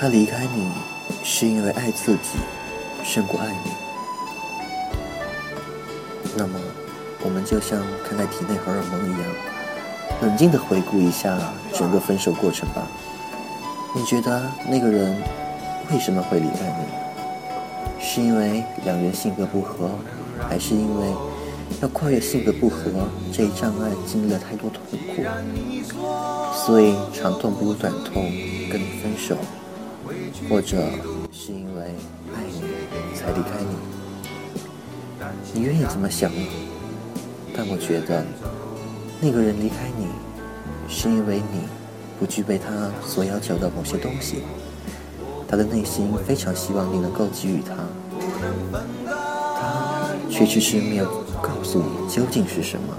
他离开你，是因为爱自己胜过爱你。那么，我们就像看待体内荷尔蒙一样，冷静地回顾一下整个分手过程吧。你觉得那个人为什么会离开你？是因为两人性格不合，还是因为要跨越性格不合这一障碍，经历了太多痛苦，所以长痛不如短痛，跟你分手？或者是因为爱你才离开你？你愿意这么想？但我觉得，那个人离开你，是因为你不具备他所要求的某些东西。他的内心非常希望你能够给予他，他却迟迟没有告诉你究竟是什么，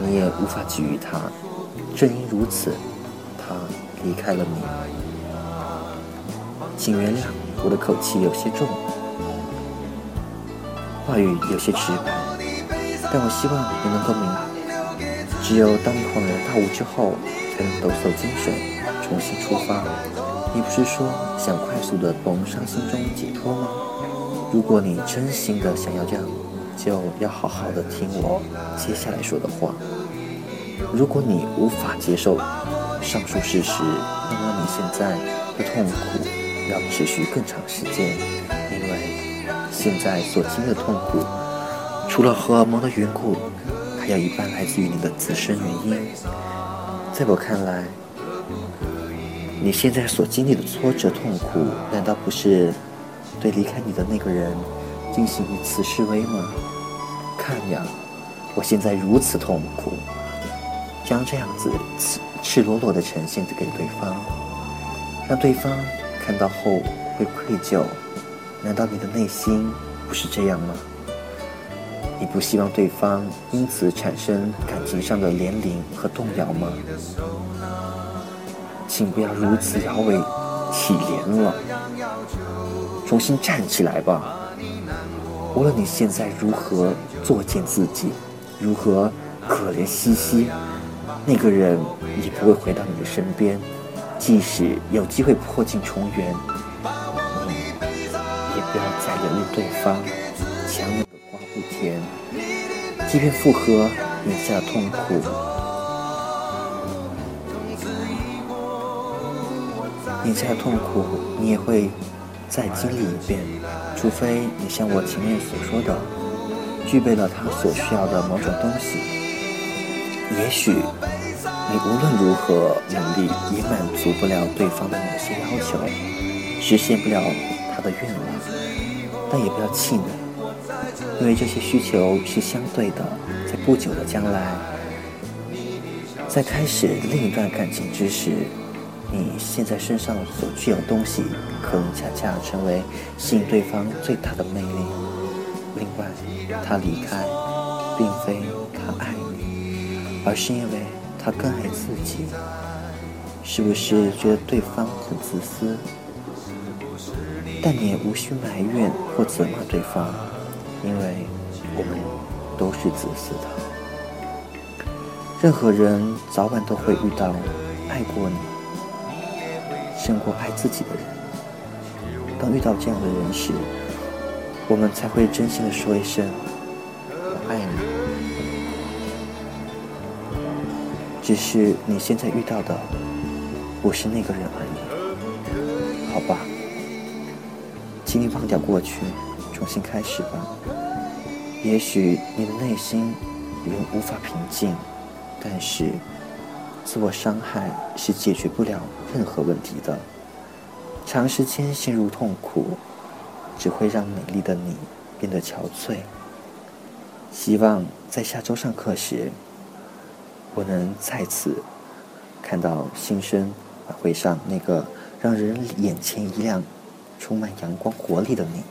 你也无法给予他。正因如此，他离开了你。请原谅我的口气有些重。话语有些直白，但我希望你能够明白，只有当你恍然大悟之后，才能抖擞精神，重新出发。你不是说想快速的从伤心中解脱吗？如果你真心的想要这样，就要好好的听我接下来说的话。如果你无法接受上述事实，那么你现在的痛苦要持续更长时间，因为。现在所经的痛苦，除了荷尔蒙的缘故，还有一半来自于你的自身原因。在我看来，你现在所经历的挫折痛苦，难道不是对离开你的那个人进行一次示威吗？看呀，我现在如此痛苦，将这样子赤赤裸裸的呈现给对方，让对方看到后会愧疚。难道你的内心不是这样吗？你不希望对方因此产生感情上的怜悯和动摇吗？请不要如此摇尾乞怜了，重新站起来吧。无论你现在如何作践自己，如何可怜兮兮，那个人也不会回到你的身边。即使有机会破镜重圆。也不要再留恋对方，强扭的瓜不甜。即便复合，眼下的痛苦，眼下的痛苦，你也会再经历一遍。除非你像我前面所说的，具备了他所需要的某种东西。也许你无论如何努力，也满足不了对方的某些要求，实现不了他的愿望。但也不要气馁，因为这些需求是相对的。在不久的将来，在开始另一段感情之时，你现在身上所具有东西，可能恰恰成为吸引对方最大的魅力。另外，他离开，并非他爱你，而是因为他更爱自己。是不是觉得对方很自私？但你也无需埋怨或责骂对方，因为我们都是自私的。任何人早晚都会遇到爱过你胜过爱自己的人。当遇到这样的人时，我们才会真心的说一声“我爱你”。只是你现在遇到的不是那个人而已，好吧？请你忘掉过去，重新开始吧。也许你的内心永无法平静，但是自我伤害是解决不了任何问题的。长时间陷入痛苦，只会让美丽的你变得憔悴。希望在下周上课时，我能再次看到新生晚会上那个让人眼前一亮。充满阳光活力的你。